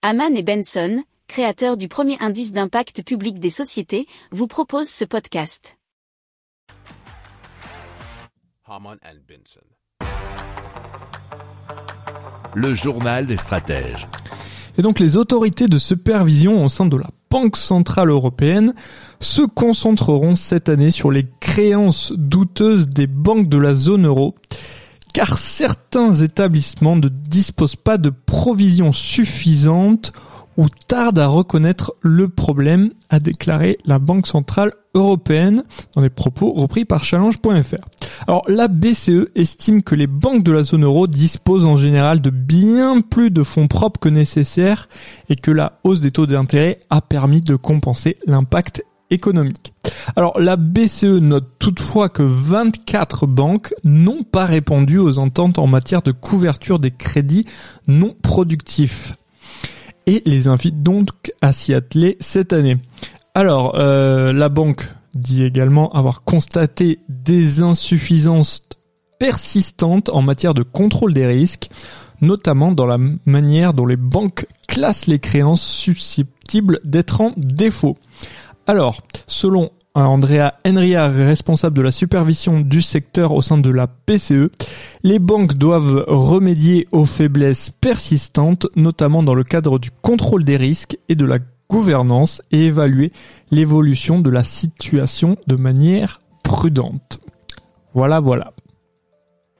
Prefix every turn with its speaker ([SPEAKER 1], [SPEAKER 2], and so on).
[SPEAKER 1] Haman et Benson, créateurs du premier indice d'impact public des sociétés, vous proposent ce podcast.
[SPEAKER 2] Haman and Benson.
[SPEAKER 3] Le journal des stratèges.
[SPEAKER 4] Et donc les autorités de supervision au sein de la Banque Centrale Européenne se concentreront cette année sur les créances douteuses des banques de la zone euro, car certains établissements ne disposent pas de provisions suffisantes ou tardent à reconnaître le problème, a déclaré la Banque Centrale Européenne dans des propos repris par challenge.fr. Alors la BCE estime que les banques de la zone euro disposent en général de bien plus de fonds propres que nécessaire et que la hausse des taux d'intérêt a permis de compenser l'impact Alors la BCE note toutefois que 24 banques n'ont pas répondu aux ententes en matière de couverture des crédits non productifs et les invite donc à s'y atteler cette année. Alors, euh, la banque dit également avoir constaté des insuffisances persistantes en matière de contrôle des risques, notamment dans la manière dont les banques classent les créances susceptibles d'être en défaut. Alors, selon Andrea Enria, responsable de la supervision du secteur au sein de la PCE, les banques doivent remédier aux faiblesses persistantes, notamment dans le cadre du contrôle des risques et de la gouvernance, et évaluer l'évolution de la situation de manière prudente. Voilà, voilà.